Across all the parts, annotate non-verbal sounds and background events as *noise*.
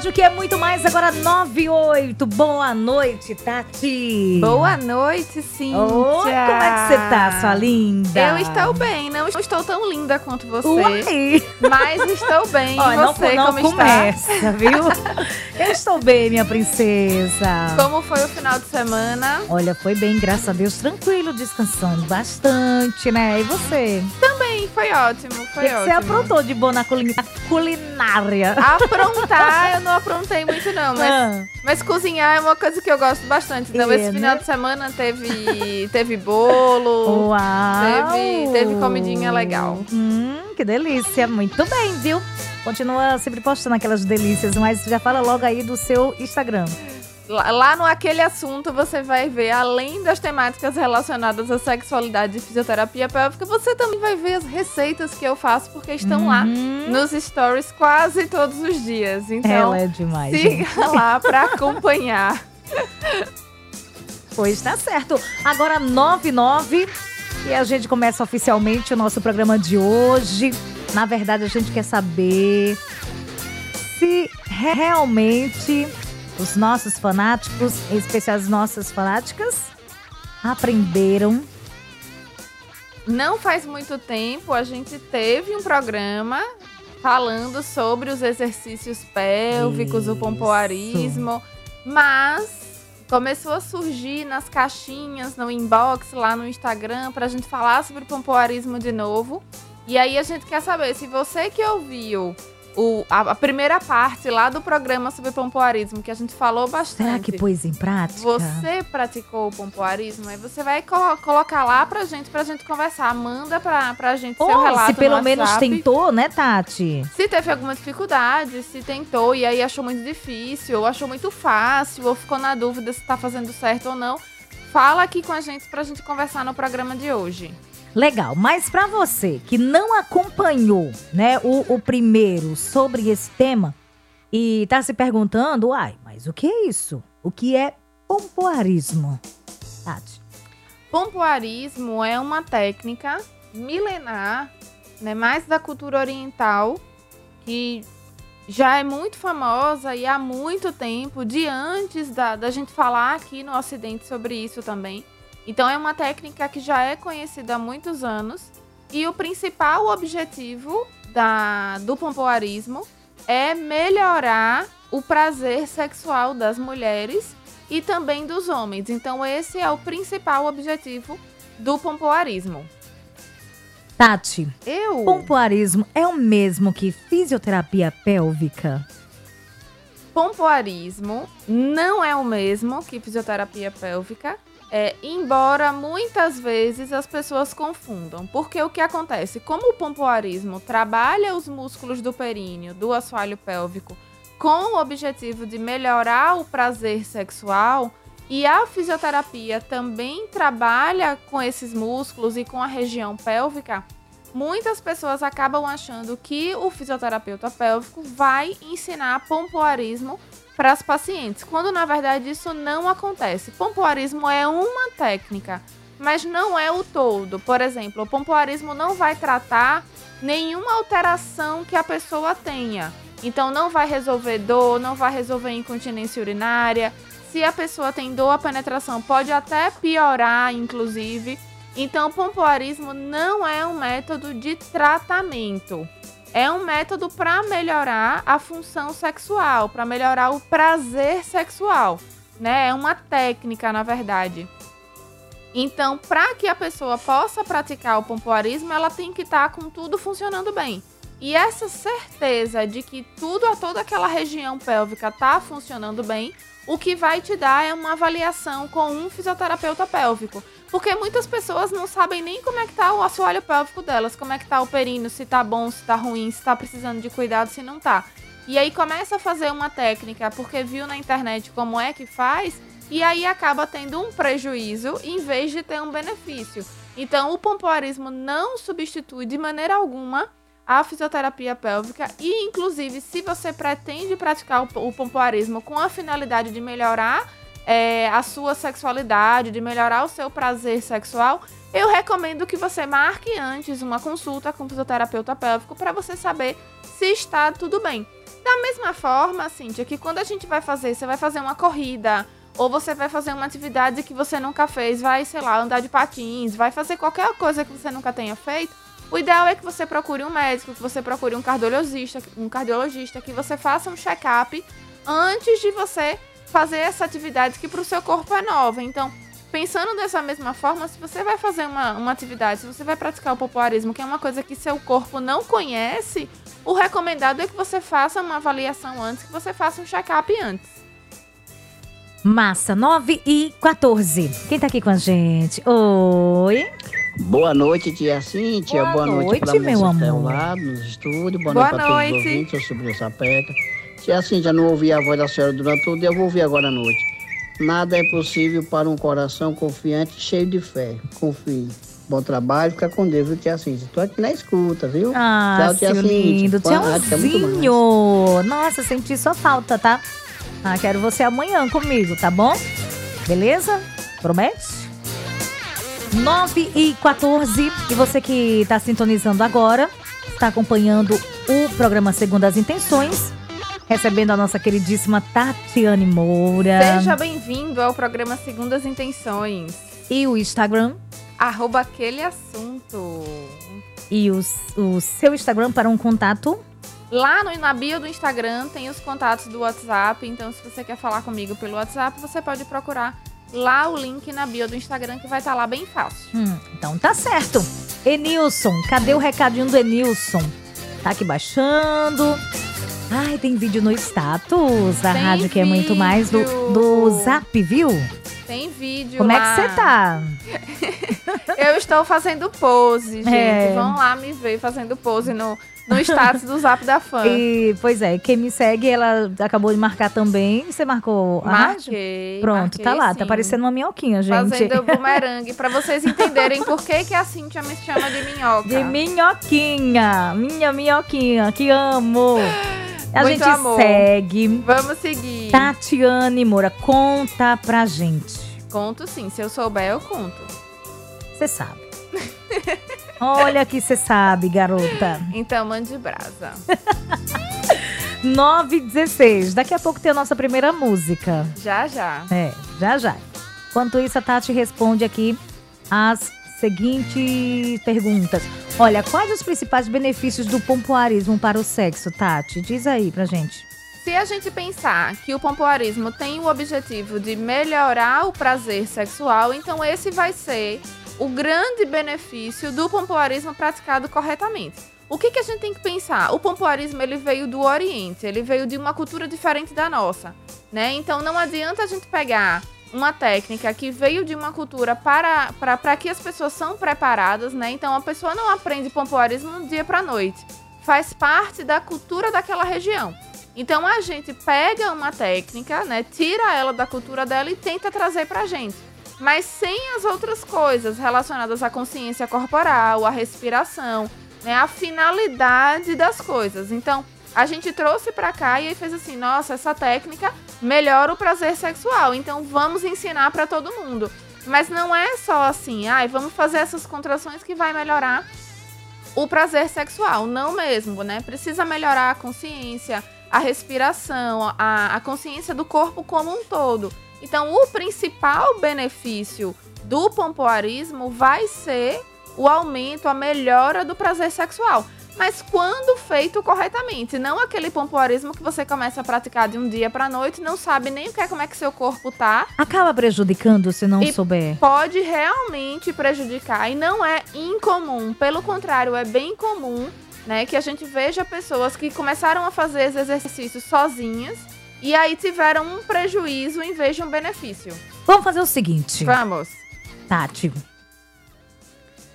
Rádio que é muito mais agora 98. Boa noite, Tati. Boa noite, Cíntia. Oi, como é que você tá, sua linda? Eu estou bem, não estou tão linda quanto você. Uai. Mas estou bem. *laughs* Ó, e você, não, não como começa, está? viu? *laughs* Eu estou bem, minha princesa. Como foi o final de semana? Olha, foi bem, graças a Deus, tranquilo, descansando bastante, né? E você? Também, foi ótimo, foi que ótimo. Você aprontou de boa na culinária? Aprontar, eu não aprontei muito não, mas, ah. mas cozinhar é uma coisa que eu gosto bastante. Então, é, esse final né? de semana teve, teve bolo, Uau. Teve, teve comidinha legal. Hum, que delícia, muito bem, viu? Continua sempre postando aquelas delícias, mas já fala logo aí do seu Instagram. Lá no Aquele Assunto você vai ver, além das temáticas relacionadas à sexualidade e fisioterapia pélvica, você também vai ver as receitas que eu faço, porque estão uhum. lá nos stories quase todos os dias. Então, Ela é demais. Siga gente. *laughs* lá para acompanhar. Pois tá certo. Agora 99 e a gente começa oficialmente o nosso programa de hoje. Na verdade, a gente quer saber se realmente os nossos fanáticos, em especial as nossas fanáticas, aprenderam. Não faz muito tempo a gente teve um programa falando sobre os exercícios pélvicos, Isso. o pompoarismo, mas começou a surgir nas caixinhas, no inbox, lá no Instagram, para a gente falar sobre o pompoarismo de novo. E aí a gente quer saber se você que ouviu o, a, a, primeira parte lá do programa sobre pompoarismo, que a gente falou bastante. Será que pôs em prática? Você praticou o pompoarismo? Aí você vai co colocar lá pra gente, pra gente conversar. Manda pra, pra gente Ou seu relato se pelo menos tentou, né, Tati? Se teve alguma dificuldade, se tentou e aí achou muito difícil, ou achou muito fácil, ou ficou na dúvida se tá fazendo certo ou não, fala aqui com a gente pra gente conversar no programa de hoje. Legal, mas para você que não acompanhou, né, o, o primeiro sobre esse tema e tá se perguntando, uai, mas o que é isso? O que é pompoarismo? Tati. Pompoarismo é uma técnica milenar, né, mais da cultura oriental, que já é muito famosa e há muito tempo, de antes da, da gente falar aqui no Ocidente sobre isso também. Então é uma técnica que já é conhecida há muitos anos e o principal objetivo da, do pompoarismo é melhorar o prazer sexual das mulheres e também dos homens. Então esse é o principal objetivo do pompoarismo. Tati, eu pompoarismo é o mesmo que fisioterapia pélvica? Pompoarismo não é o mesmo que fisioterapia pélvica. É, embora muitas vezes as pessoas confundam, porque o que acontece? Como o pompoarismo trabalha os músculos do períneo, do assoalho pélvico, com o objetivo de melhorar o prazer sexual, e a fisioterapia também trabalha com esses músculos e com a região pélvica, muitas pessoas acabam achando que o fisioterapeuta pélvico vai ensinar pompoarismo para as pacientes, quando na verdade isso não acontece. Pompoarismo é uma técnica, mas não é o todo. Por exemplo, o pompoarismo não vai tratar nenhuma alteração que a pessoa tenha. Então não vai resolver dor, não vai resolver incontinência urinária. Se a pessoa tem dor à penetração, pode até piorar, inclusive. Então, o pompoarismo não é um método de tratamento é um método para melhorar a função sexual, para melhorar o prazer sexual, né? É uma técnica, na verdade. Então, para que a pessoa possa praticar o pompoarismo, ela tem que estar tá com tudo funcionando bem. E essa certeza de que tudo a toda aquela região pélvica está funcionando bem, o que vai te dar é uma avaliação com um fisioterapeuta pélvico Porque muitas pessoas não sabem nem como é que tá o assoalho pélvico delas, como é que tá o períneo, se tá bom, se tá ruim, se tá precisando de cuidado, se não tá. E aí começa a fazer uma técnica porque viu na internet como é que faz, e aí acaba tendo um prejuízo em vez de ter um benefício. Então, o pompoarismo não substitui de maneira alguma a fisioterapia pélvica e, inclusive, se você pretende praticar o pompoarismo com a finalidade de melhorar é, a sua sexualidade, de melhorar o seu prazer sexual, eu recomendo que você marque antes uma consulta com o fisioterapeuta pélvico para você saber se está tudo bem. Da mesma forma, Cíntia, que quando a gente vai fazer, você vai fazer uma corrida, ou você vai fazer uma atividade que você nunca fez, vai, sei lá, andar de patins, vai fazer qualquer coisa que você nunca tenha feito, o ideal é que você procure um médico, que você procure um cardiologista, um cardiologista, que você faça um check-up antes de você fazer essa atividade que para o seu corpo é nova. Então, pensando dessa mesma forma, se você vai fazer uma, uma atividade, se você vai praticar o popularismo, que é uma coisa que seu corpo não conhece, o recomendado é que você faça uma avaliação antes, que você faça um check-up antes. Massa, 9 e 14. Quem tá aqui com a gente? Oi. Boa noite, tia Cíntia. Boa, Boa noite, noite para meu amor. lá nos estúdios. Boa, Boa noite para noite. todos os ouvintes. Eu sou o Sapeca. Tia Cíntia, não ouvi a voz da senhora durante todo dia, eu vou ouvir agora à noite. Nada é possível para um coração confiante e cheio de fé. Confie. Bom trabalho, fica com Deus, viu, tia Cíntia? Tô aqui na escuta, viu? Ah, Tchau, tia lindo. Noite, é. Tchauzinho. Nossa, senti sua falta, tá? Ah, quero você amanhã comigo, tá bom? Beleza? Promete? 9 e 14. E você que está sintonizando agora, está acompanhando o programa Segundo as Intenções, recebendo a nossa queridíssima Tatiane Moura. Seja bem-vindo ao programa Segundas Intenções. E o Instagram Arroba aquele assunto. e o, o seu Instagram para um contato. Lá no, na bio do Instagram tem os contatos do WhatsApp, então se você quer falar comigo pelo WhatsApp, você pode procurar lá o link na bio do Instagram que vai estar lá bem fácil. Hum, então tá certo. Enilson, cadê o recadinho do Enilson? Tá aqui baixando. Ai, tem vídeo no status da Tem rádio que é muito mais do, do Zap, viu? Tem vídeo Como é lá. que você tá? *laughs* Eu estou fazendo pose, gente. É. Vão lá me ver fazendo pose no, no status do Zap da Fã. E, pois é, quem me segue, ela acabou de marcar também. Você marcou a rádio? Marquei. Pronto, marquei tá lá. sim. Tá parecendo uma minhoquinha, gente. Fazendo bumerangue, pra vocês *laughs* entenderem por que, que a Cintia me chama de minhoca. De minhoquinha. Minha minhoquinha, que amo. A Muito gente amor. segue. Vamos seguir. Tatiane Moura, conta pra gente. Conto sim, se eu souber, eu conto. Você sabe. *laughs* Olha que você sabe, garota. Então, mande brasa. *laughs* 9 e 16. Daqui a pouco tem a nossa primeira música. Já, já. É, já já. Enquanto isso, a Tati responde aqui as seguintes perguntas. Olha, quais os principais benefícios do pompoarismo para o sexo, Tati? Diz aí pra gente. Se a gente pensar que o pompoarismo tem o objetivo de melhorar o prazer sexual, então esse vai ser o grande benefício do pompoarismo praticado corretamente. O que, que a gente tem que pensar? O pompoarismo ele veio do Oriente, ele veio de uma cultura diferente da nossa, né? Então não adianta a gente pegar uma técnica que veio de uma cultura para, para, para que as pessoas são preparadas, né? Então a pessoa não aprende pompoarismo do dia para noite. Faz parte da cultura daquela região. Então a gente pega uma técnica, né, tira ela da cultura dela e tenta trazer pra gente. Mas sem as outras coisas relacionadas à consciência corporal, à respiração, né, à finalidade das coisas. Então, a gente trouxe pra cá e aí fez assim, nossa, essa técnica melhora o prazer sexual. Então, vamos ensinar pra todo mundo. Mas não é só assim, ai, vamos fazer essas contrações que vai melhorar o prazer sexual, não mesmo, né? Precisa melhorar a consciência, a respiração, a, a consciência do corpo como um todo. Então, o principal benefício do pompoarismo vai ser o aumento, a melhora do prazer sexual. Mas quando feito corretamente, não aquele pompoarismo que você começa a praticar de um dia para noite, não sabe nem o que é, como é que seu corpo tá, Acaba prejudicando se não souber. pode realmente prejudicar e não é incomum. Pelo contrário, é bem comum, né, que a gente veja pessoas que começaram a fazer esses exercícios sozinhas e aí tiveram um prejuízo em vez de um benefício. Vamos fazer o seguinte. Vamos. Tati,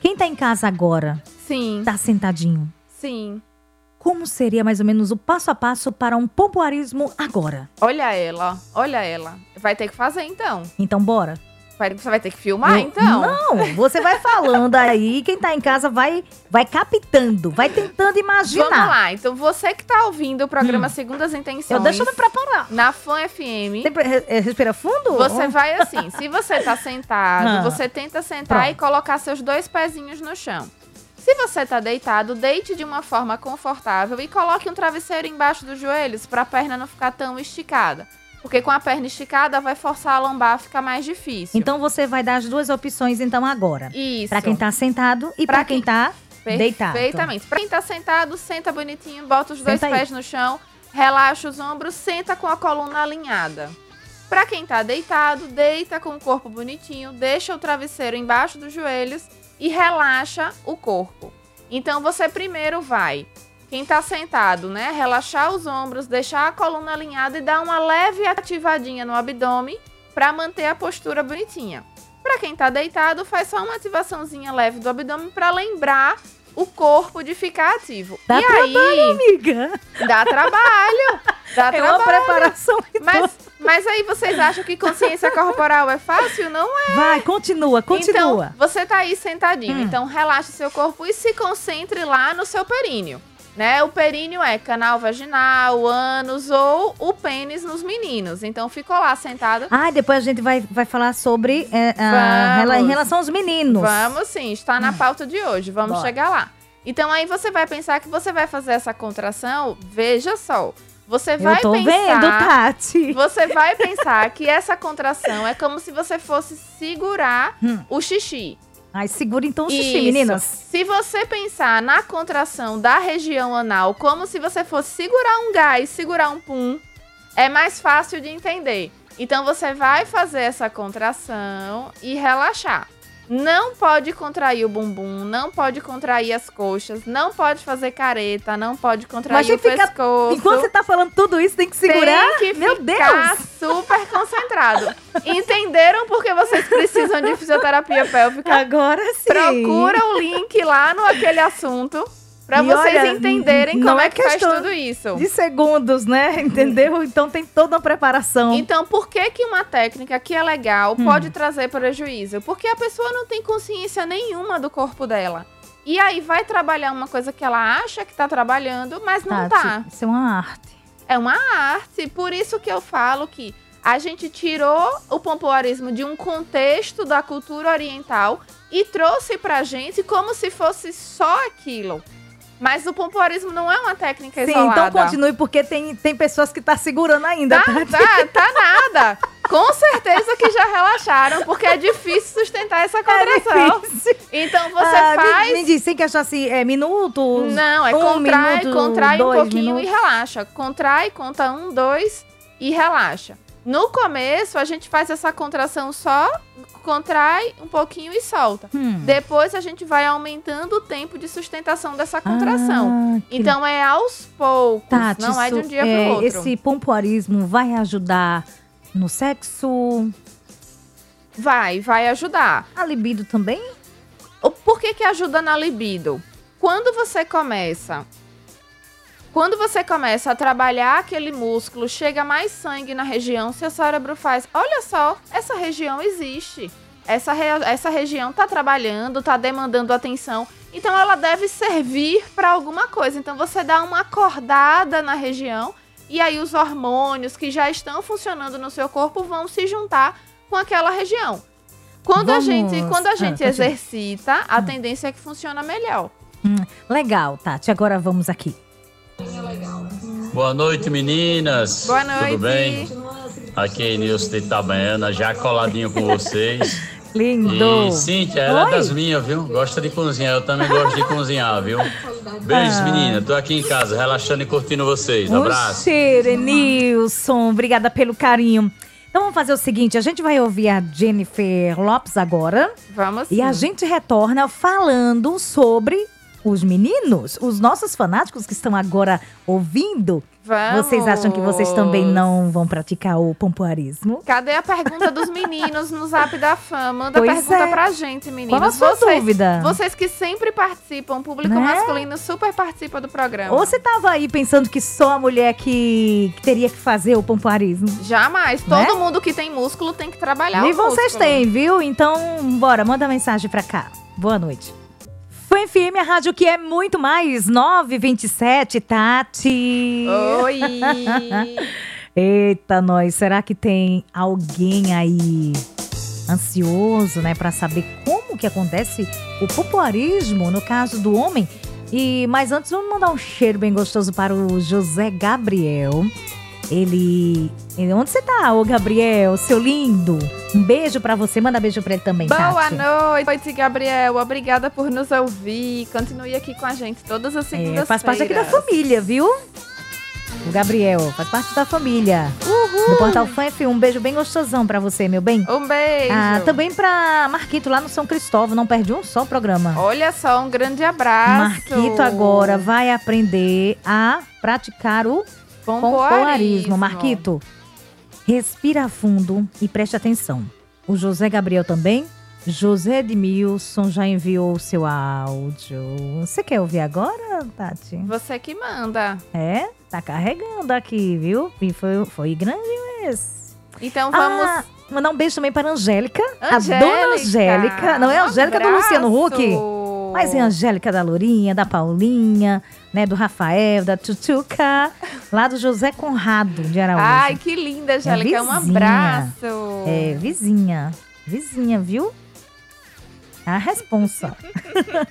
quem tá em casa agora, Sim, tá sentadinho, sim. como seria mais ou menos o passo a passo para um pompoarismo agora? Olha ela, olha ela. Vai ter que fazer então. Então, bora? Você vai ter que filmar então? Não, você vai falando aí, quem tá em casa vai, vai captando, vai tentando imaginar. Vamos lá. Então você que tá ouvindo o programa Segundas Intenções Eu deixa eu me preparar. na Fã FM. Tem, é, respira fundo? Você vai assim, se você tá sentado, Ah. você tenta sentar Pronto. e colocar seus dois pezinhos no chão. Se você tá deitado, deite de uma forma confortável e coloque um travesseiro embaixo dos joelhos para a perna não ficar tão esticada. Porque com a perna esticada vai forçar a lombar a ficar mais difícil. Então você vai dar as duas opções então agora. Isso. Pra quem tá sentado e Pra quem quem- tá deitado. Perfeitamente. Pra quem tá sentado, senta bonitinho, bota os dois Senta aí. pés no chão, relaxa os ombros, senta com a coluna alinhada. Pra quem tá deitado, deita com o corpo bonitinho, deixa o travesseiro embaixo dos joelhos e relaxa o corpo. Então você primeiro vai, quem tá sentado, né, relaxar os ombros, deixar a coluna alinhada e dar uma leve ativadinha no abdômen pra manter a postura bonitinha. Pra quem tá deitado, faz só uma ativaçãozinha leve do abdômen pra lembrar o corpo de ficar ativo. Dá e aí, Amiga, dá trabalho. Dá *laughs* é uma trabalho. preparação. e Mas, mas aí vocês acham que consciência corporal é fácil? Não é. Vai, continua, continua. Então, você tá aí sentadinho. Hum. Então, relaxe seu corpo e se concentre lá no seu períneo. Né? O períneo é canal vaginal, ânus ou o pênis nos meninos. Então, ficou lá sentado. Ah, depois a gente vai, vai falar sobre é, a- Vamos. em relação aos meninos. Vamos sim, está na pauta de hoje. Vamos Bora. chegar lá. Então aí você vai pensar que você vai fazer essa contração. Veja só. Você vai Eu tô pensar. vendo, Tati. Você vai pensar que essa contração é como se você fosse segurar Hum. o xixi. Ai, segura então o xixi, Isso. meninas. Se você pensar na contração da região anal como se você fosse segurar um gás, segurar um pum, é mais fácil de entender. Então você vai fazer essa contração e relaxar. Não pode contrair o bumbum, não pode contrair as coxas, não pode fazer careta, não pode contrair Mas o fica- pescoço. Enquanto você tá falando tudo isso, tem que segurar. Tem que Meu ficar Deus! super concentrado. Entenderam porque vocês precisam de fisioterapia pélvica? Agora sim. Procura o link lá no aquele assunto pra E vocês olha, entenderem como é é que faz tudo isso. De segundos, né? *laughs* Entendeu? Então tem toda uma preparação. Então, por que que uma técnica que é legal Hum. pode trazer prejuízo? Porque a pessoa não tem consciência nenhuma do corpo dela. E aí vai trabalhar uma coisa que ela acha que tá trabalhando, mas não Tati, tá. Isso é uma arte. É uma arte, por isso que eu falo que a gente tirou o pompoarismo de um contexto da cultura oriental e trouxe pra gente como se fosse só aquilo. Mas o pompoarismo não é uma técnica Sim, isolada. então continue, porque tem, tem pessoas que tá segurando ainda, Tá, Tati. tá, tá nada. Com certeza que já relaxaram, porque é difícil sustentar essa contração. difícil. então você Ah, me- faz. Me, diz, tem que achar assim, é minutos? Não, é um contrai, minuto, contrai um pouquinho e minutos. relaxa. Contrai, conta um, dois e relaxa. No começo, a gente faz essa contração só, contrai um pouquinho e solta. Hum. Depois a gente vai aumentando o tempo de sustentação dessa contração. Ah, que então é aos poucos, Tati, não é de um dia é, pro outro. Esse pompoarismo vai ajudar no sexo, Vai, vai ajudar. a libido também? O- Por que que ajuda na libido? Quando você começa quando você começa a trabalhar aquele músculo, chega mais sangue na região, seu cérebro faz, olha só, essa região existe. Essa, re- essa região tá trabalhando, tá demandando atenção, então ela deve servir para alguma coisa. Então você dá uma acordada na região e aí os hormônios que já estão funcionando no seu corpo vão se juntar com aquela região. Quando a Vamos- gente, quando a Ah, gente continua. exercita, a tendência é que funciona melhor. Legal, Tati. Agora vamos aqui. Boa noite, meninas. Boa noite. Tudo bem? Aqui é Nilson de Itabaiana, já coladinho com vocês. *laughs* Lindo. E Cíntia, ela é Oi. das minhas, viu? Gosta de cozinhar, eu também gosto de cozinhar, viu? Beijos, Ah. menina. Tô aqui em casa, relaxando e curtindo vocês. Um Abraço. cheiro, Enilson. Obrigada pelo carinho. Então vamos fazer o seguinte: a gente vai ouvir a Jennifer Lopes agora Vamos e a sim. gente retorna falando sobre os meninos, os nossos fanáticos que estão agora ouvindo, Vamos. vocês acham que vocês também não vão praticar o pompoarismo? Cadê a pergunta dos meninos no Zap da Fã? Manda Pois pergunta é. pra gente, meninos. Qual a sua vocês, dúvida? Vocês que sempre participam, o público Né? masculino super participa do programa. Ou você tava aí pensando que só a mulher que, que teria que fazer o pompoarismo? Jamais. Né? Todo mundo que tem músculo tem que trabalhar E vocês têm, viu? Então, bora, manda mensagem pra cá. Boa noite. Foi FM, a rádio que é muito mais. 927, Tati. Oi! *laughs* Eita, nós, será que tem alguém aí ansioso, né, pra saber como que acontece o popularismo no caso do homem? E mas antes vamos mandar um cheiro bem gostoso para o José Gabriel. Ele, ele- onde você tá, ô Gabriel, seu lindo? Um beijo pra você, manda beijo pra ele também, Boa Tati. noite, Gabriel. Obrigada por nos ouvir. Continue aqui com a gente todas as segundas-feiras. É, faz parte aqui da família, viu? O Gabriel, faz parte da família. Uhul. Do Portal F1, um beijo bem gostosão pra você, meu bem. Um beijo. Ah, também pra Marquito lá no São Cristóvão, não perde um só programa. Olha só, um grande abraço. Marquito agora vai aprender a praticar o pompoarismo. Marquito, respira fundo e preste atenção. O José Gabriel também. José Edmilson já enviou o seu áudio. Você quer ouvir agora, Tati? Você que manda. É, tá carregando aqui, viu? E foi, foi grande esse. Então vamos. Ah, mandar um beijo também para a Angélica. Angélica. A dona Angélica. Não é a Um Angélica do Luciano Huck? Mas é a Angélica da Lourinha, da Paulinha, né? Do Rafael, da Tutuca, lá do José Conrado de Araújo. Ai, que linda, Angélica. um vizinha. abraço. É, vizinha. Vizinha, viu? A responsa.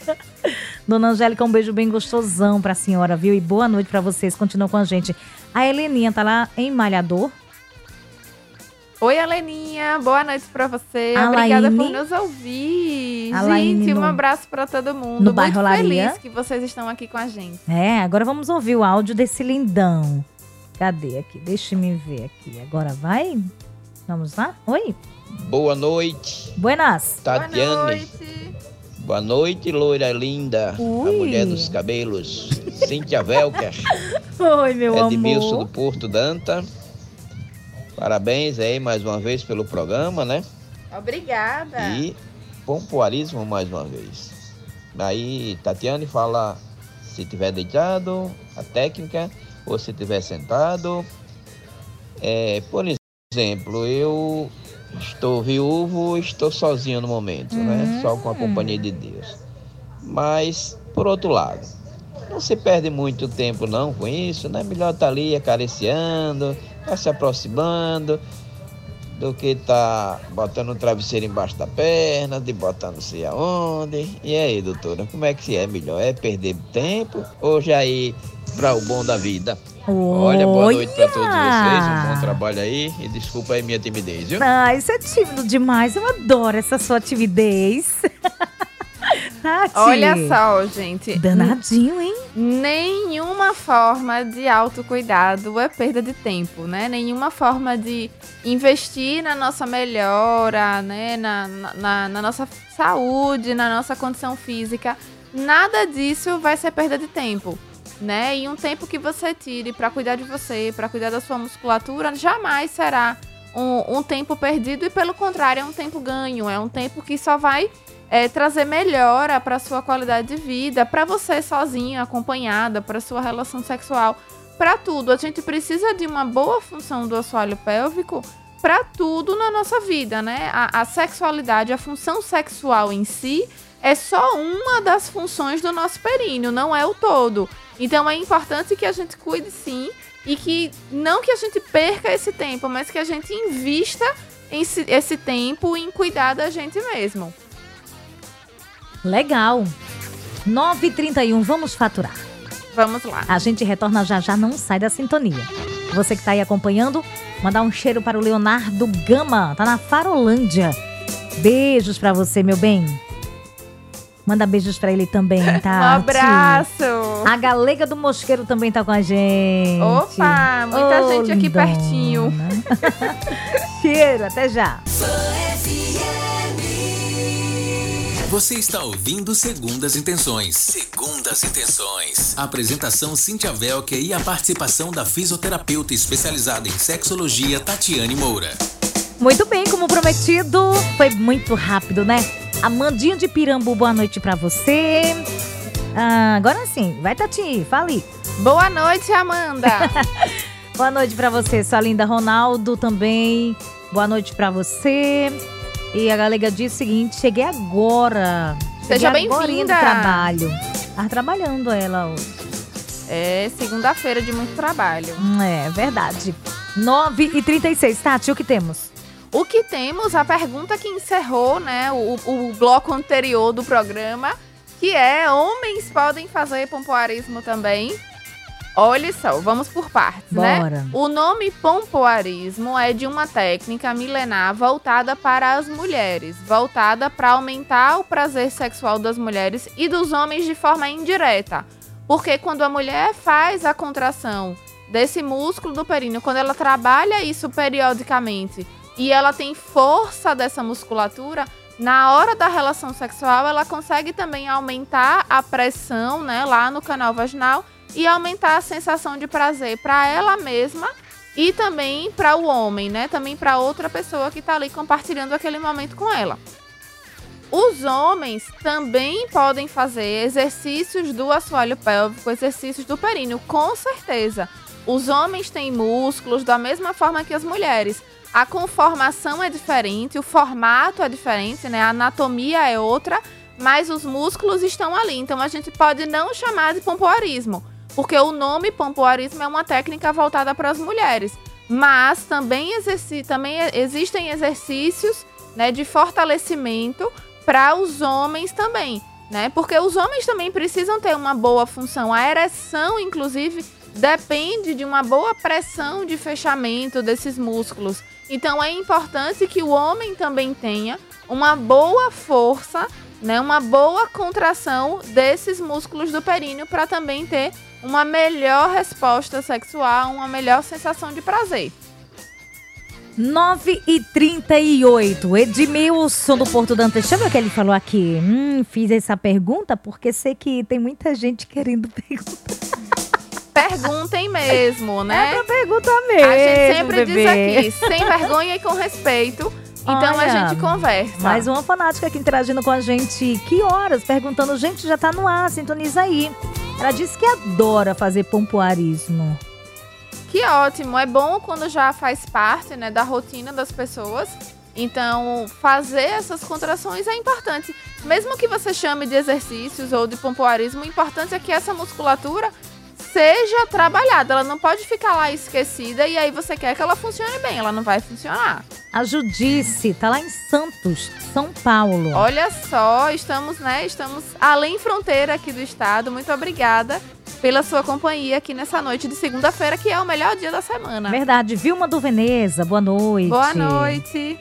*laughs* Dona Angélica, um beijo bem gostosão pra senhora, viu? E boa noite pra vocês. Continuam com a gente. A Heleninha tá lá em Malhador. Oi, Aleninha. Boa noite pra você. A Obrigada por nos ouvir. A gente, Laine um no- abraço pra todo mundo. no Muito bairro feliz que vocês estão aqui com a gente. É, agora vamos ouvir o áudio desse lindão. Cadê aqui? Deixa me ver aqui. Agora vai? Vamos lá? Oi? Boa noite, Buenas. Boa Tatiane. noite. Boa noite, loira linda. Ui. A mulher dos cabelos. Cíntia Velker. *laughs* Oi, meu Edmilson do amor. Porto Danta. Parabéns aí mais uma vez pelo programa, né? Obrigada. E pompoarismo mais uma vez. Aí, Tatiane fala se tiver deitado, a técnica, ou se tiver sentado. É, por exemplo, eu estou viúvo, estou sozinho no momento, né? Só com a companhia de Deus. Mas, por outro lado, não se perde muito tempo não com isso, né? Melhor estar ali acariciando, tá se aproximando, do que tá botando um travesseiro embaixo da perna, de botar não sei aonde. E aí, doutora, como é que é melhor? É perder tempo ou já ir para o bom da vida? Olha, boa noite para todos vocês, um bom trabalho aí e desculpa aí minha timidez, viu? Ah, isso é tímido demais. Eu adoro essa sua timidez. *laughs* Olha só, gente. Danadinho, hein? Nenhuma forma de autocuidado é perda de tempo, né? Nenhuma forma de investir na nossa melhora, né? Na, na, na nossa saúde, na nossa condição física. Nada disso vai ser perda de tempo, né? E um tempo que você tire para cuidar de você, para cuidar da sua musculatura, jamais será um, um tempo perdido e, pelo contrário, é um tempo ganho. É um tempo que só vai é, trazer melhora para sua qualidade de vida, para você sozinha, acompanhada, para sua relação sexual, para tudo. A gente precisa de uma boa função do assoalho pélvico para tudo na nossa vida, né? A, a sexualidade, a função sexual em si é só uma das funções do nosso períneo, não é o todo. Então é importante que a gente cuide sim e que não que a gente perca esse tempo, mas que a gente invista esse, esse tempo em cuidar da gente mesmo. Legal. 9h31, vamos faturar. Vamos lá. A gente retorna já já, não sai da sintonia. Você que tá aí acompanhando, mandar um cheiro para o Leonardo Gama, tá na Farolândia. Beijos pra você, meu bem. Manda beijos pra ele também, *laughs* tá? Um abraço! A Galega do Mosqueiro também tá com a gente. Opa, muita Ô, gente aqui lindona. pertinho. *laughs* Cheiro, até já. Você está ouvindo Segundas Intenções. Segundas Intenções. Apresentação Cintia Velker e a participação da fisioterapeuta especializada em sexologia Tatiane Moura. Muito bem, como prometido, foi muito rápido, né? Amandinha de Pirambu, boa noite pra você. Ah, agora sim, vai Tati, fale. Boa noite, Amanda. *laughs* Boa noite pra você, sua linda Ronaldo também. Boa noite pra você. E a galega diz o seguinte: cheguei agora. Seja Cheguei do bem-vinda. trabalho. Tá trabalhando ela hoje. é segunda-feira de muito trabalho. Hum, É verdade. 9 e 36 Tati, o que temos? O que temos, a pergunta que encerrou né, o, o bloco anterior do programa, que é: homens podem fazer pompoarismo também? Olha só, vamos por partes, né? Bora. O nome pompoarismo é de uma técnica milenar voltada para as mulheres, voltada para aumentar o prazer sexual das mulheres e dos homens de forma indireta. Porque quando a mulher faz a contração desse músculo do períneo, quando ela trabalha isso periodicamente e ela tem força dessa musculatura, na hora da relação sexual ela consegue também aumentar a pressão, né, lá no canal vaginal e aumentar a sensação de prazer para ela mesma e também para o homem, né? Também para outra pessoa que tá ali compartilhando aquele momento com ela. Os homens também podem fazer exercícios do assoalho pélvico, exercícios do períneo, com certeza. Os homens têm músculos da mesma forma que as mulheres. A conformação é diferente, o formato é diferente, né? A anatomia é outra, mas os músculos estão ali. Então a gente pode não chamar de pompoarismo, porque o nome pompoarismo é uma técnica voltada para as mulheres. Mas também, exerci também existem exercícios né, de fortalecimento para os homens também, né? Porque os homens também precisam ter uma boa função. A ereção, inclusive, depende de uma boa pressão de fechamento desses músculos. Então é importante que o homem também tenha uma boa força, né, uma boa contração desses músculos do períneo para também ter uma melhor resposta sexual, uma melhor sensação de prazer. 9 e 38 Edmilson do Porto. Deixa eu ver o que ele falou aqui. Hum, fiz essa pergunta porque sei que tem muita gente querendo *laughs* perguntar. Perguntem mesmo, né? É pra perguntar mesmo. A gente sempre bebê. diz aqui, sem vergonha e com respeito. Então Olha, a gente conversa. Mais uma fanática aqui interagindo com a gente. Que horas? Perguntando, gente, já tá no ar, sintoniza aí. Ela disse que adora fazer pompoarismo. Que ótimo, é bom quando já faz parte, né, da rotina das pessoas. Então, fazer essas contrações é importante. Mesmo que você chame de exercícios ou de pompoarismo, o importante é que essa musculatura seja trabalhada. Ela não pode ficar lá esquecida e aí você quer que ela funcione bem. Ela não vai funcionar. A Judice tá lá em Santos, São Paulo. Olha só, estamos, né? Estamos além fronteira aqui do estado. Muito obrigada pela sua companhia aqui nessa noite de segunda-feira, que é o melhor dia da semana. Verdade. Vilma do Veneza, boa noite. Boa noite.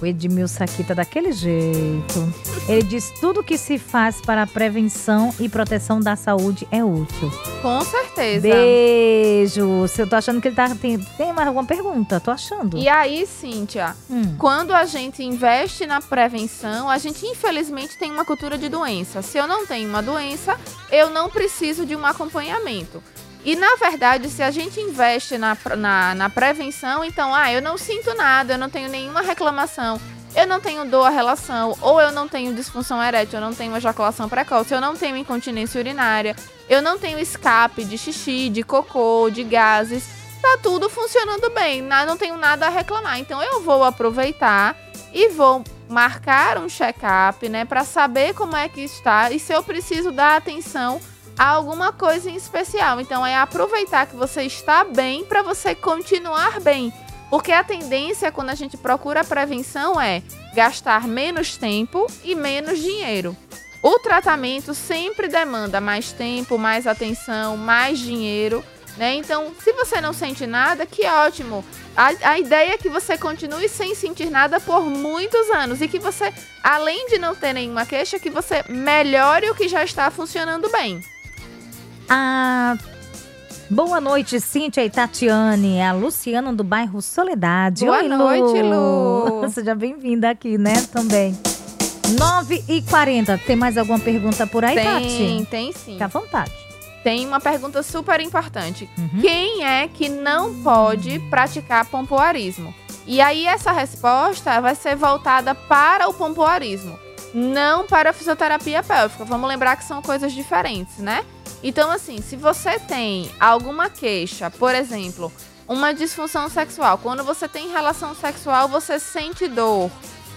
O Edmilson aqui tá daquele jeito. Ele diz tudo que se faz para a prevenção e proteção da saúde é útil. Com certeza. Beijo. Se eu tô achando que ele tá. Tem, tem mais alguma pergunta? Tô achando. E aí, Cíntia, Hum. quando a gente investe na prevenção, a gente infelizmente tem uma cultura de doença. Se eu não tenho uma doença, eu não preciso de um acompanhamento. E na verdade, se a gente investe na, na, na prevenção, então, ah, eu não sinto nada, eu não tenho nenhuma reclamação, eu não tenho dor à relação, ou eu não tenho disfunção erétil, eu não tenho ejaculação precoce, eu não tenho incontinência urinária, eu não tenho escape de xixi, de cocô, de gases, tá tudo funcionando bem, não tenho nada a reclamar. Então eu vou aproveitar e vou marcar um check-up, né, para saber como é que está e se eu preciso dar atenção a alguma coisa em especial. Então é aproveitar que você está bem para você continuar bem. Porque a tendência quando a gente procura prevenção é gastar menos tempo e menos dinheiro. O tratamento sempre demanda mais tempo, mais atenção, mais dinheiro, né? Então, se você não sente nada, que ótimo. A, a ideia é que você continue sem sentir nada por muitos anos e que você, além de não ter nenhuma queixa, que você melhore o que já está funcionando bem. Ah, boa noite, Cíntia e Tatiane. É a Luciana do bairro Soledade. Boa Oi, noite, Lu. *laughs* Seja bem-vinda aqui, né, também. 9 e 40. Tem mais alguma pergunta por aí, Tem, Tati? tem sim. Fica à vontade. Tem uma pergunta super importante. Uhum. Quem é que não pode praticar pompoarismo? E aí essa resposta vai ser voltada para o pompoarismo, não para a fisioterapia pélvica. Vamos lembrar que são coisas diferentes, né? Então assim, se você tem alguma queixa, por exemplo, uma disfunção sexual, quando você tem relação sexual, você sente dor.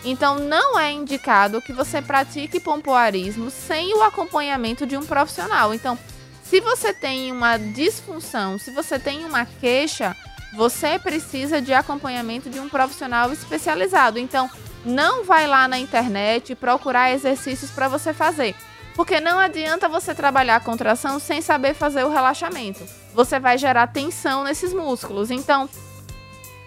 Então não é indicado que você pratique pompoarismo sem o acompanhamento de um profissional. Então, se você tem uma disfunção, se você tem uma queixa, você precisa de acompanhamento de um profissional especializado. Então, não vai lá na internet procurar exercícios para você fazer. Porque não adianta você trabalhar a contração sem saber fazer o relaxamento. Você vai gerar tensão nesses músculos. Então,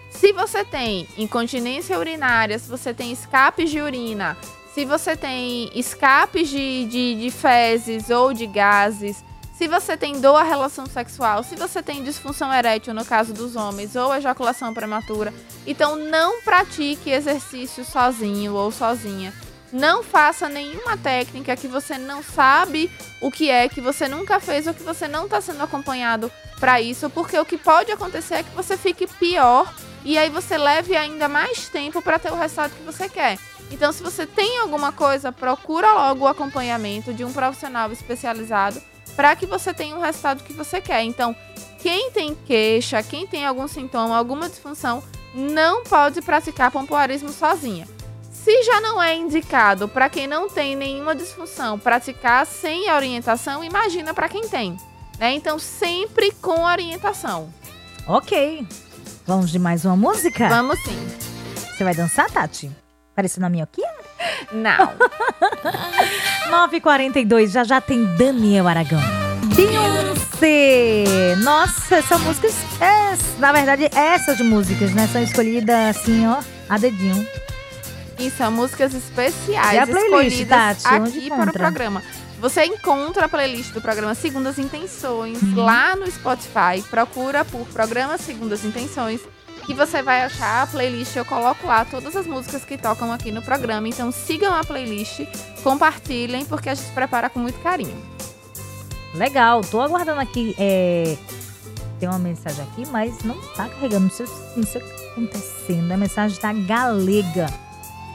se você tem incontinência urinária, se você tem escapes de urina, se você tem escapes de, de, de fezes ou de gases, se você tem dor à relação sexual, se você tem disfunção erétil no caso dos homens ou ejaculação prematura, então não pratique exercício sozinho ou sozinha. Não faça nenhuma técnica que você não sabe o que é, que você nunca fez ou que você não está sendo acompanhado para isso, porque o que pode acontecer é que você fique pior e aí você leve ainda mais tempo para ter o resultado que você quer. Então, se você tem alguma coisa, procura logo o acompanhamento de um profissional especializado para que você tenha o resultado que você quer. Então, quem tem queixa, quem tem algum sintoma, alguma disfunção, não pode praticar pompoarismo sozinha. Se já não é indicado para quem não tem nenhuma disfunção praticar sem a orientação, imagina para quem tem. Né? Então, sempre com orientação. Ok. Vamos de mais uma música? Vamos sim. Você vai dançar, Tati? Parecendo a minhoquinha? Não. *laughs* 9h42, já já tem Daniel Aragão. Beyoncé! Nossa, essa música. É, na verdade, essas músicas, né? São escolhidas assim, ó, a dedinho. E são músicas especiais E a playlist, escolhidas Tati, aqui para o programa. Você encontra a playlist do programa Segundas Intenções Uhum. lá no Spotify. Procura por programa Segundas Intenções que você vai achar a playlist. Eu coloco lá todas as músicas que tocam aqui no programa. Então sigam a playlist, compartilhem, porque a gente prepara com muito carinho. Legal, tô aguardando aqui. É... Tem uma mensagem aqui, mas não tá carregando. Não sei, não sei o que tá acontecendo. A mensagem da Galega.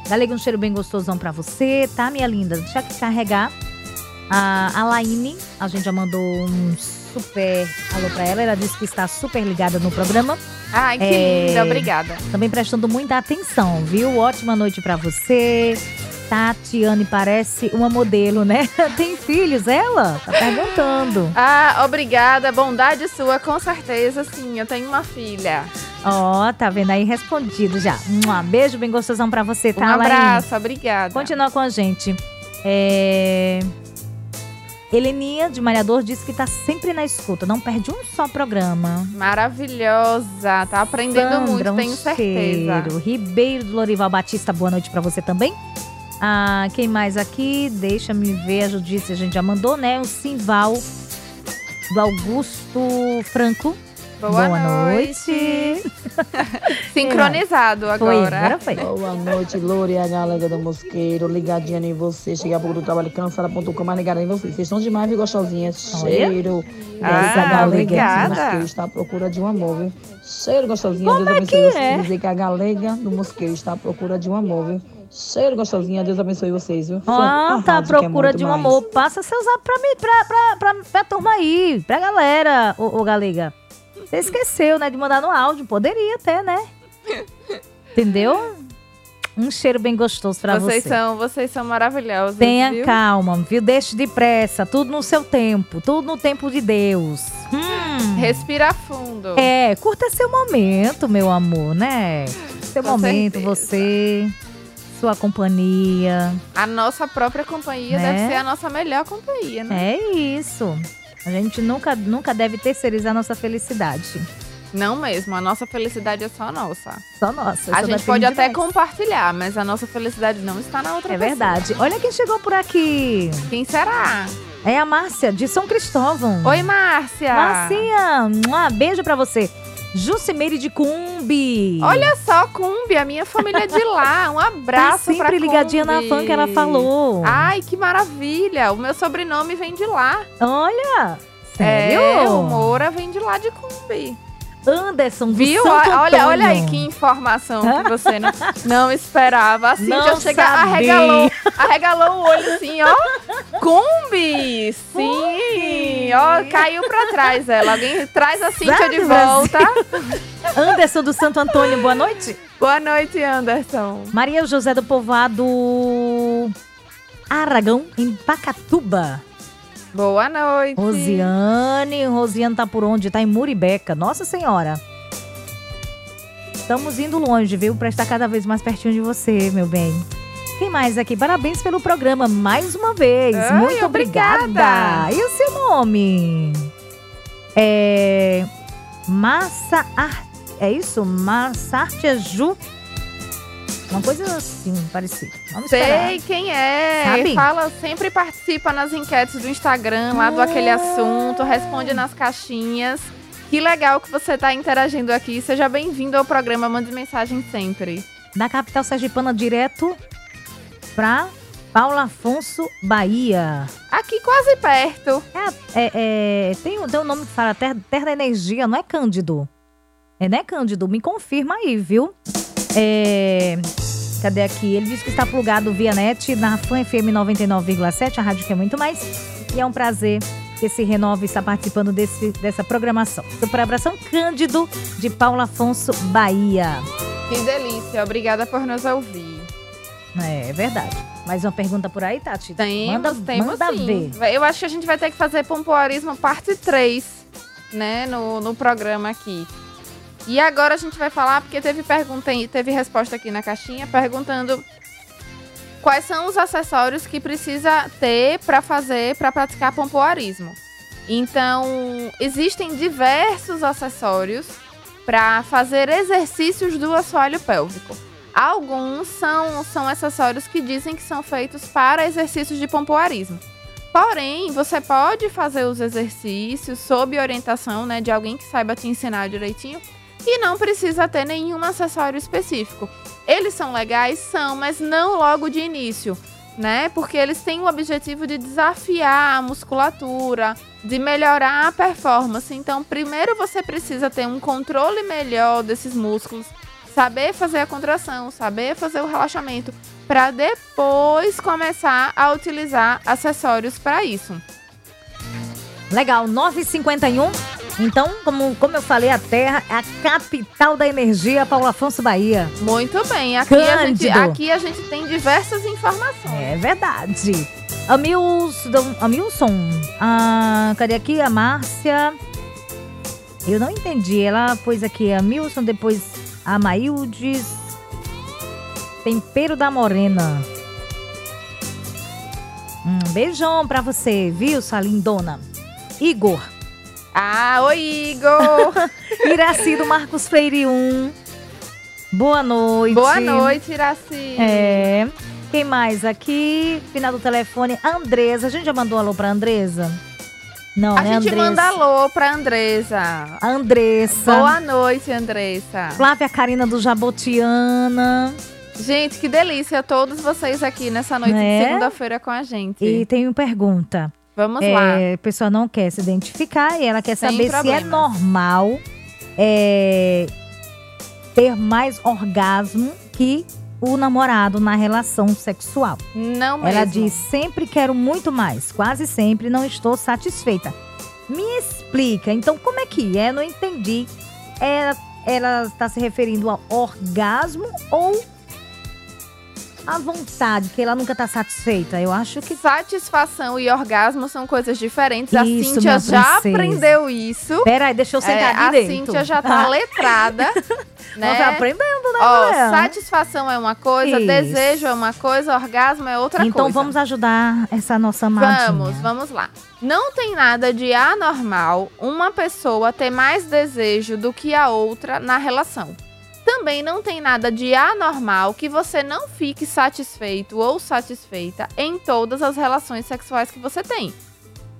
Galega, um cheiro bem gostosão pra você, tá, minha linda? Deixa eu carregar. A, Laine, a gente já mandou um super alô pra ela. Ela disse que está super ligada no programa. Ai, que É. linda, obrigada. Também prestando muita atenção, viu? Ótima noite pra você. Tatiane parece uma modelo, né? *laughs* Tem filhos, ela? Tá perguntando. Ah, obrigada, bondade sua, com certeza, sim. Eu tenho uma filha. Ó, tá vendo aí? Respondido já. Um beijo bem gostosão pra você, Um tá, Laine? abraço, obrigada. Continua com a gente. É... Heleninha, de Malhador, disse que tá sempre na escuta. Não perde um só programa. Maravilhosa, tá aprendendo Sandra, muito, um tenho certeza. cheiro. Ribeiro do Lorival Batista, boa noite pra você também. Ah, quem mais aqui? Deixa me ver, a Judice a gente já mandou, né? O Simval do Augusto Franco. Boa, noite. *laughs* Sincronizado Foi, agora. agora foi. Boa noite, Glória, a galera do Mosqueiro, ligadinha em você. Cheguei a pouco do trabalho cansada, ponto com mais ligada em vocês. Vocês estão demais, viu, gostosinhas? Olha. Cheiro. Ah, Essa galega obrigada. do Mosqueiro está à procura de um amor, viu? Cheiro, gostosinha. Como Deus é abençoe que vocês. é? Dizer que a galega do Mosqueiro está à procura de um amor, viu? Cheiro, gostosinha. Deus abençoe vocês, viu? Ah, tá à é procura muito de um mais. amor. Passa seu zap pra mim, pra, pra, pra, pra turma aí, pra galera, ô, ô Galega. Você esqueceu, né, de mandar no áudio. Poderia até, né? Entendeu? Um cheiro bem gostoso pra vocês você. são, vocês são maravilhosos. Tenha viu? calma, viu? Deixe depressa, tudo no seu tempo, tudo no tempo de Deus. Hum. Respira fundo. É, curta seu momento, meu amor, né? Seu Com momento, certeza. você, sua companhia. A nossa própria companhia Né? deve ser a nossa melhor companhia, né? É isso. A gente nunca, nunca deve terceirizar nossa felicidade. Não mesmo, a nossa felicidade é só nossa. Só nossa. a só gente pode até compartilhar, mas a nossa felicidade não está na outra É pessoa. verdade. Olha quem chegou por aqui. Quem será? É a Márcia, de São Cristóvão. Oi, Márcia. Marcinha, um beijo pra você. Jucimeire de Cumbi. Olha só, Cumbi, a minha família é de lá. *laughs* Um tá abraço pra sempre ligadinha na fã que ela falou. Ai, que maravilha. O meu sobrenome vem de lá. Olha! Sério? É, o Moura vem de lá de Cumbi. Anderson do Viu? Santo Olha, olha aí que informação que você não, *laughs* não esperava. Assim, Não já chega, arregalou, arregalou o olho assim, ó. Cumbi! Sim! Ó, caiu pra trás ela. Alguém traz a Cíntia de volta. *laughs* Anderson do Santo Antônio, boa noite. Boa noite, Anderson. Maria José do Povoado Aragão, em Pacatuba. Boa noite. Rosiane, Rosiane tá por onde? Tá em Muribeca. Nossa Senhora. Estamos indo longe, viu? Pra estar cada vez mais pertinho de você, meu bem. Quem mais aqui? Parabéns pelo programa mais uma vez. Ai, Muito obrigada. obrigada. E o seu nome? É. Massa Ar... É isso? Massa Artia Ju. Uma coisa assim, parecida. Vamos esperar. Sei quem é. Sabe? Fala, sempre participa nas enquetes do Instagram, lá do aquele assunto, responde nas caixinhas. Que legal que você tá interagindo aqui. Seja bem-vindo ao programa, mande mensagem sempre. Da capital sergipana direto pra Paulo Afonso, Bahia. Aqui quase perto. É, é, tem, um- tem um nome que fala Terra, Terra da Energia, não é Cândido? É, né, Cândido? Me confirma aí, viu? É, cadê aqui? Ele diz que está plugado via net na Fã FM 99,7, a rádio que é muito mais. E é um prazer que esse Renove está participando desse, dessa programação. Super abração Cândido, de Paulo Afonso, Bahia. Que delícia. Obrigada por nos ouvir. É, é verdade. Mais uma pergunta por aí, Tati? Temos, manda, temos manda sim. ver. Eu acho que a gente vai ter que fazer pompoarismo parte 3, né, no, no programa aqui. E agora a gente vai falar, porque teve pergunta, aí- teve resposta aqui na caixinha, perguntando quais são os acessórios que precisa ter para fazer, para praticar pompoarismo. Então, existem diversos acessórios para fazer exercícios do assoalho pélvico. Alguns são, são acessórios que dizem que são feitos para exercícios de pompoarismo. Porém, você pode fazer os exercícios sob orientação né, de alguém que saiba te ensinar direitinho e não precisa ter nenhum acessório específico. Eles são legais? São, mas não logo de início, né? Porque eles têm o objetivo de desafiar a musculatura, de melhorar a performance. Então, primeiro você precisa ter um controle melhor desses músculos, saber fazer a contração, saber fazer o relaxamento, para depois começar a utilizar acessórios para isso. Legal, 9h51. Então, como, como eu falei, a Terra é a capital da energia, Paulo Afonso Bahia. Muito bem, aqui a, gente, aqui a gente tem diversas informações. É verdade. Amilson, Amilson ah, cadê aqui a Márcia? Eu não entendi. Ela pôs aqui Amilson, depois a Maildes. Tempero da Morena. Um beijão pra você, viu, sua lindona? Igor. Ah, oi Igor! *laughs* Iraci do Marcos Freire 1. Boa noite. Boa noite, Iraci. É. Quem mais aqui? Final do telefone. Andresa. A gente já mandou alô pra Andresa? Não, A né, gente Andressa? manda alô pra Andressa. Andressa. Boa noite, Andressa. Flávia Karina do Jabotiana. Gente, que delícia todos vocês aqui nessa noite Né? de segunda-feira com a gente. E tem uma pergunta. Vamos lá. É, a pessoa não quer se identificar e ela quer Sem saber se é normal é, ter mais orgasmo que o namorado na relação sexual. Não mesmo. Ela diz: sempre quero muito mais, quase sempre não estou satisfeita. Me explica, então, como é que é? Não entendi. Ela, ela está se referindo ao orgasmo ou à vontade, que ela nunca está satisfeita? Eu acho que. Satisfação e orgasmo são coisas diferentes. a Isso, Cíntia minha já aprendeu isso. Peraí, deixa eu É, sentar a aqui dentro. Cíntia já tá letrada. Ela *laughs* né? tá aprendendo, né, Ó, mulher? satisfação é uma coisa, Isso. desejo é uma coisa, orgasmo é outra Então coisa. vamos ajudar essa nossa amadinha. Vamos, vamos lá. Não tem nada de anormal uma pessoa ter mais desejo do que a outra na relação. Também não tem nada de anormal que você não fique satisfeito ou satisfeita em todas as relações sexuais que você tem.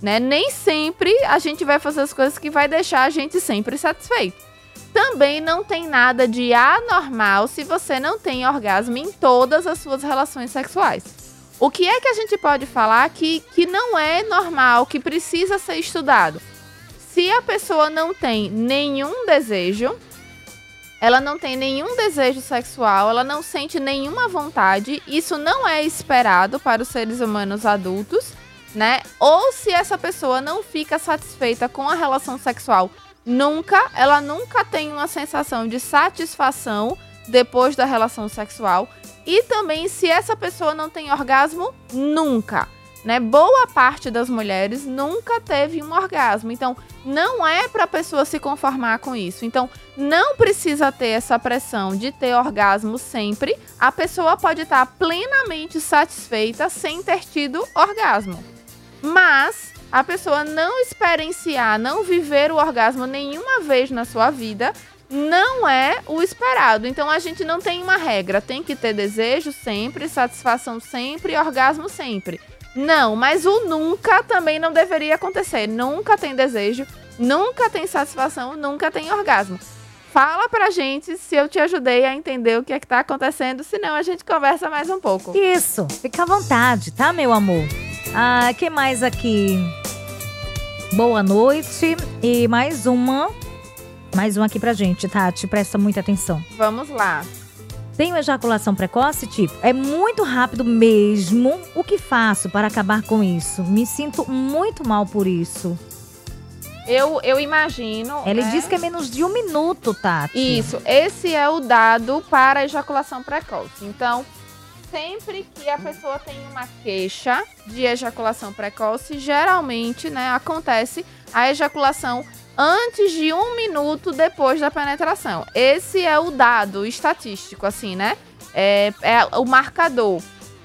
Né? Nem sempre a gente vai fazer as coisas que vai deixar a gente sempre satisfeito. também não tem nada de anormal se você não tem orgasmo em todas as suas relações sexuais. O que é que a gente pode falar que, que não é normal, que precisa ser estudado? Se a pessoa não tem nenhum desejo, ela não tem nenhum desejo sexual, ela não sente nenhuma vontade, isso não é esperado para os seres humanos adultos, né? Ou se essa pessoa não fica satisfeita com a relação sexual nunca, ela nunca tem uma sensação de satisfação depois da relação sexual. E também se essa pessoa não tem orgasmo nunca, né? Boa parte das mulheres nunca teve um orgasmo. Então, não é para a pessoa se conformar com isso. Então, não precisa ter essa pressão de ter orgasmo sempre. A pessoa pode estar plenamente satisfeita sem ter tido orgasmo. Mas a pessoa não experienciar, não viver o orgasmo nenhuma vez na sua vida, não é o esperado. Então a gente não tem uma regra, tem que ter desejo sempre, satisfação sempre, orgasmo sempre. Não, mas o nunca também não deveria acontecer. Nunca tem desejo, nunca tem satisfação, nunca tem orgasmo. Fala pra gente se eu te ajudei a entender o que é que tá acontecendo, senão a gente conversa mais um pouco. Isso, fica à vontade, tá, meu amor? Ah, que mais aqui? Boa noite. E mais uma. Mais uma aqui pra gente, Tati. Presta muita atenção. Vamos lá. Tenho ejaculação precoce? Tipo, é muito rápido mesmo. O que faço para acabar com isso? Me sinto muito mal por isso. Eu, eu imagino. Ele né? diz que é menos de um minuto, Tati. Isso, esse é o dado para ejaculação precoce. Então, sempre que a pessoa tem uma queixa de ejaculação precoce, geralmente, né, acontece a ejaculação antes de um minuto depois da penetração. Esse é o dado estatístico, assim, né? É, é o marcador.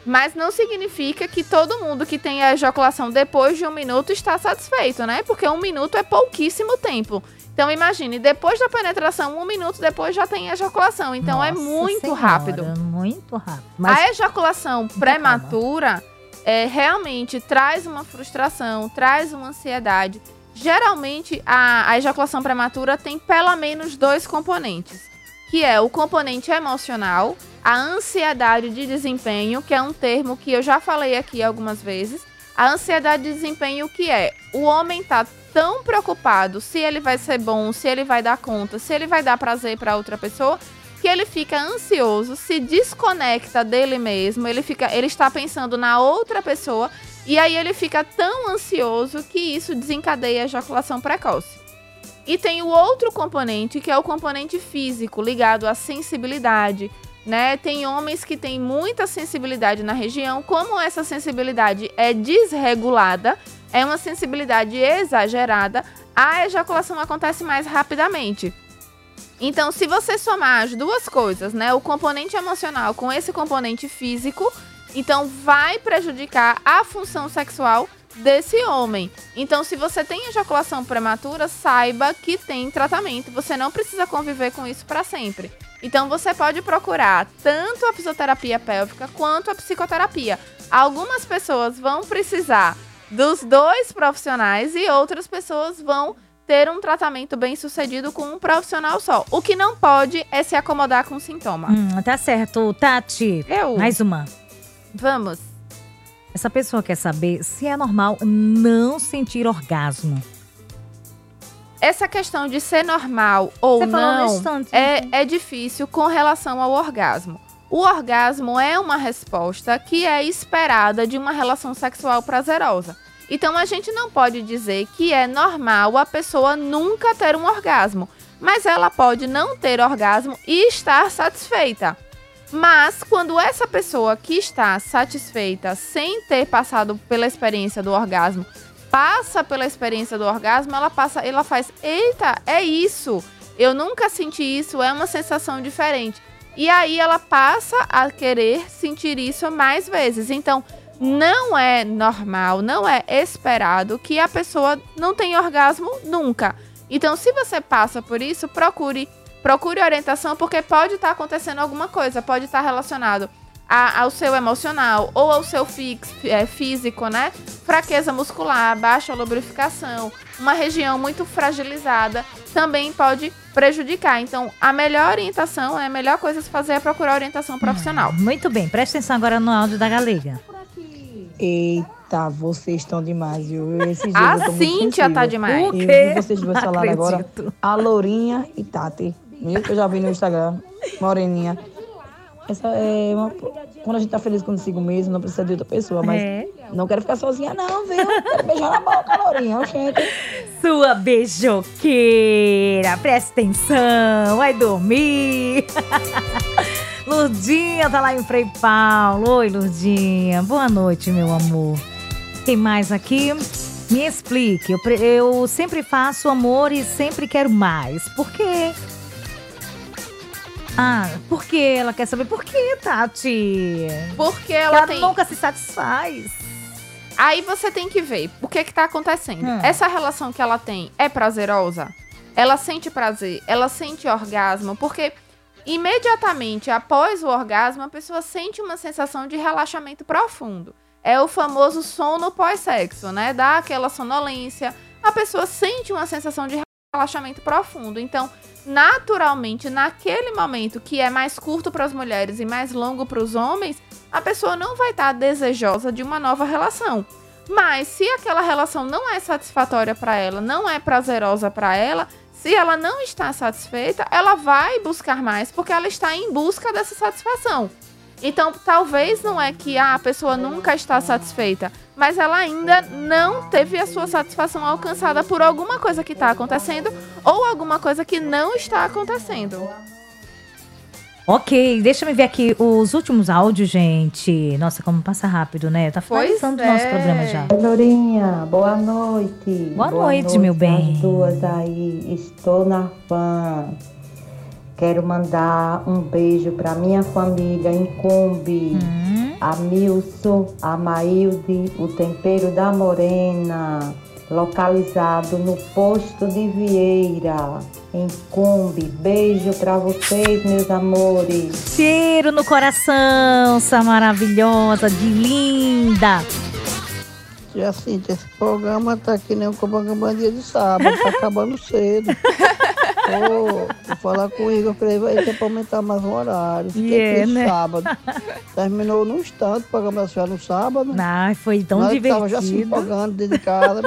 Mas não significa que todo mundo que tem a ejaculação depois de um minuto está satisfeito, né? Porque um minuto é pouquíssimo tempo. Então imagine, depois da penetração, um minuto depois já tem ejaculação. Então é Nossa muito Senhora, rápido. Muito rápido. Mas A ejaculação prematura é, realmente traz uma frustração, traz uma ansiedade. Geralmente, a, a ejaculação prematura tem pelo menos dois componentes, que é o componente emocional, a ansiedade de desempenho, que é um termo que eu já falei aqui algumas vezes. A ansiedade de desempenho que é o homem tá tão preocupado se ele vai ser bom, se ele vai dar conta, se ele vai dar prazer para outra pessoa, que ele fica ansioso, se desconecta dele mesmo, ele fica, ele está pensando na outra pessoa e aí ele fica tão ansioso que isso desencadeia a ejaculação precoce. E tem o outro componente, que é o componente físico, ligado à sensibilidade, né? Tem homens que têm muita sensibilidade na região, como essa sensibilidade é desregulada, é uma sensibilidade exagerada, a ejaculação acontece mais rapidamente. Então, se você somar as duas coisas, né, o componente emocional com esse componente físico, então vai prejudicar a função sexual desse homem. Então, se você tem ejaculação prematura, saiba que tem tratamento. Você não precisa conviver com isso para sempre. Então, você pode procurar tanto a fisioterapia pélvica quanto a psicoterapia. Algumas pessoas vão precisar dos dois profissionais e outras pessoas vão ter um tratamento bem sucedido com um profissional só. O que não pode é se acomodar com sintoma. hum, tá certo, Tati. Eu. Mais uma. Vamos. Essa pessoa quer saber se é normal não sentir orgasmo. Essa questão de ser normal ou Você não instante, é, né? é difícil com relação ao orgasmo. O orgasmo é uma resposta que é esperada de uma relação sexual prazerosa. Então a gente não pode dizer que é normal a pessoa nunca ter um orgasmo, mas ela pode não ter orgasmo e estar satisfeita. Mas quando essa pessoa que está satisfeita sem ter passado pela experiência do orgasmo, passa pela experiência do orgasmo, ela passa, ela faz, eita, é isso. Eu nunca senti isso, é uma sensação diferente. E aí ela passa a querer sentir isso mais vezes. Então, não é normal, não é esperado que a pessoa não tenha orgasmo nunca. Então, se você passa por isso, procure procure orientação porque pode estar acontecendo alguma coisa, pode estar relacionado a- ao seu emocional ou ao seu fix, é, físico, né? Fraqueza muscular, baixa lubrificação, uma região muito fragilizada também pode prejudicar. Então, a melhor orientação, a melhor coisa a se fazer é procurar orientação profissional. Muito bem, presta atenção agora no áudio da galega. Eita, vocês estão demais, viu? Esses dias A eu muito Cíntia tá demais. O Eu quê? vi vocês duas Não falando agora. A Lourinha e Tati. Mesmo que eu já vi no Instagram. Moreninha. Essa é uma... Quando a gente tá feliz consigo mesmo, não precisa de outra pessoa. Mas É. não quero ficar sozinha, não, viu? Quero beijar na boca, Lourinha. Gente. Sua beijoqueira, presta atenção, vai dormir. *laughs* Lurdinha tá lá em Frei Paulo. Oi, Lurdinha. Boa noite, meu amor. Tem mais aqui? Me explique. Eu, eu sempre faço amor e sempre quero mais. Por quê? Ah, por quê? Ela quer saber por quê, Tati? Porque Ela, ela tem. nunca se satisfaz. Aí você tem que ver o que que tá acontecendo. Hum. Essa relação que ela tem é prazerosa? Ela sente prazer? Ela sente orgasmo? Porque imediatamente após o orgasmo, a pessoa sente uma sensação de relaxamento profundo. É o famoso sono pós-sexo, né? Dá aquela sonolência. A pessoa sente uma sensação de relaxamento profundo. Então, naturalmente, naquele momento que é mais curto para as mulheres e mais longo para os homens, a pessoa não vai estar desejosa de uma nova relação. Mas se aquela relação não é satisfatória para ela, não é prazerosa para ela, se ela não está satisfeita, ela vai buscar mais porque ela está em busca dessa satisfação. Então, talvez não é que ah, a pessoa nunca está satisfeita, mas ela ainda não teve a sua satisfação alcançada por alguma coisa que está acontecendo ou alguma coisa que não está acontecendo. Ok, deixa eu ver aqui os últimos áudios, gente. Nossa, como passa rápido, né? Tá Pois finalizando o nosso é. programa já. Lourinha, boa noite. Boa noite, meu bem. As duas aí, estou na fã. Quero mandar um beijo para minha família em Cumbi. Hum, A Milson, a Maílde, o Tempero da Morena, localizado no posto de Vieira, em Cumbi. Beijo para vocês, meus amores. cheiro no coração, essa maravilhosa, de linda. Assim, esse programa tá que nem um Copacabana dia de sábado, tá *laughs* acabando cedo. Ô, vou falar com o Igor, eu falei, vai ter pra aumentar mais o horário. Fiquei Yeah, triste né? sábado. Terminou num instante o programa da senhora no sábado. Ai, foi tão Nós tava já se divertido. empolgando dentro de casa,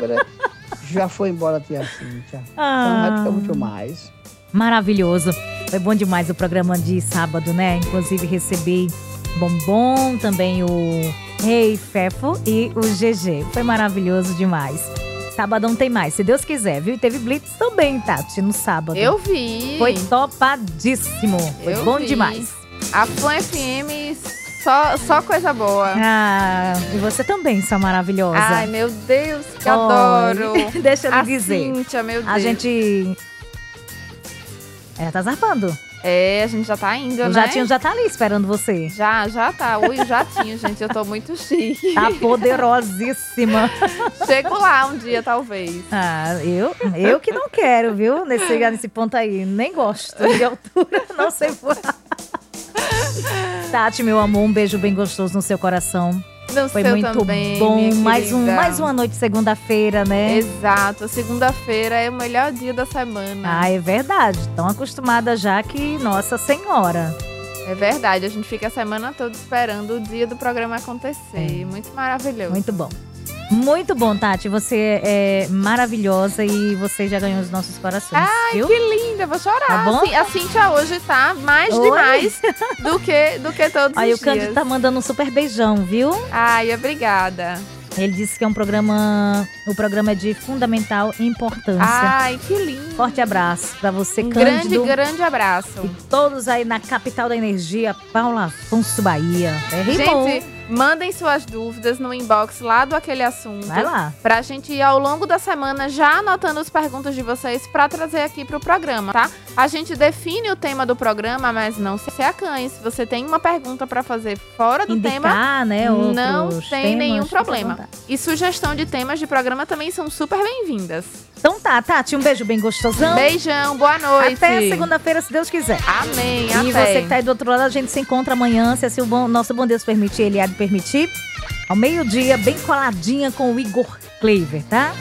já foi embora a tia Cíntia. Então vai Ah, ficar muito mais. maravilhoso. Foi bom demais o programa de sábado, né? Inclusive recebi Bombom, também o Rei Fefo e o GG. Foi maravilhoso demais. Sábado tem mais, se Deus quiser, viu? E teve Blitz também, Tati, no sábado. Eu vi. Foi topadíssimo. Foi Eu bom vi. demais. A Fã FM, só, só coisa boa. Ah, e você também, sua maravilhosa. Ai, meu Deus, que Oi. adoro. *laughs* Deixa eu lhe dizer. Cíntia, meu Deus. A gente. É, tá zarpando. É, a gente já tá indo, O né? jatinho já tá ali esperando você. Já, já tá. Ui, o jatinho, gente. Eu tô muito chique. Tá poderosíssima. *laughs* Chego lá um dia, talvez. Ah, eu, eu que não quero, viu? Nesse, chegar nesse ponto aí. Nem gosto de altura, *laughs* não sei por. *laughs* Tati, meu amor, um beijo bem gostoso no seu coração. No Foi seu muito também, bom. Mais, um, mais uma noite segunda-feira, né? Exato. Segunda-feira é o melhor dia da semana. Ah, é verdade. Tão acostumada já que Nossa Senhora. É verdade. A gente fica a semana toda esperando o dia do programa acontecer. Muito maravilhoso. Muito bom. Muito bom, Tati. Você é maravilhosa e você já ganhou os nossos corações. Ai, viu? que linda, vou chorar. Tá bom? Assim, A Cintia hoje tá mais Oi. demais *laughs* do que, do que todos Aí o os Cândido dias. tá mandando um super beijão, viu? Ai, obrigada. Ele disse que é um programa. O programa é de fundamental importância. Ai, que lindo. Forte abraço pra você, Um grande, Cândido. grande abraço. E todos aí na capital da energia, Paula Afonso Bahia. É. Gente, mandem suas dúvidas no inbox lá do aquele assunto. Vai lá. Pra gente ir ao longo da semana já anotando as perguntas de vocês pra trazer aqui pro programa, tá? A gente define o tema do programa, mas não se acanhe. Se você tem uma pergunta pra fazer fora do tema, Indicar, né? não tem nenhum problema. E sugestão de temas de programa também são super bem-vindas. Então tá, Tati, um beijo bem gostosão. Beijão, boa noite. Até segunda-feira, se Deus quiser. Amém, E até. você que tá aí do outro lado, a gente se encontra amanhã, se assim o bom- nosso bom Deus permitir, ele há de permitir. Ao meio-dia, bem coladinha com o Igor Cleaver, tá?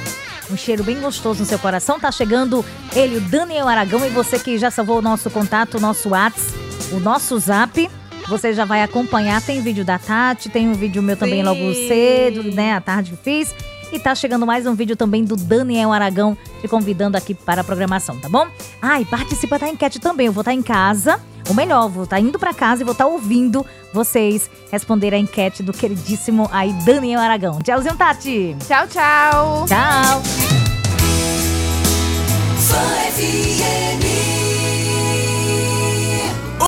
Um cheiro bem gostoso no seu coração. Tá chegando ele, o Daniel Aragão, e você que já salvou o nosso contato, o nosso WhatsApp, o nosso Zap. Você já vai acompanhar. Tem vídeo da Tati, tem um vídeo meu também Sim. logo cedo, né? À tarde que fiz. E tá chegando mais um vídeo também do Daniel Aragão te convidando aqui para a programação, tá bom? Ah, e participa da enquete também. Eu vou estar em casa, ou melhor, vou estar indo para casa e vou estar ouvindo vocês responder a enquete do queridíssimo aí Daniel Aragão. Tchauzinho, Tati. Tchau, tchau. Tchau. Fã FM.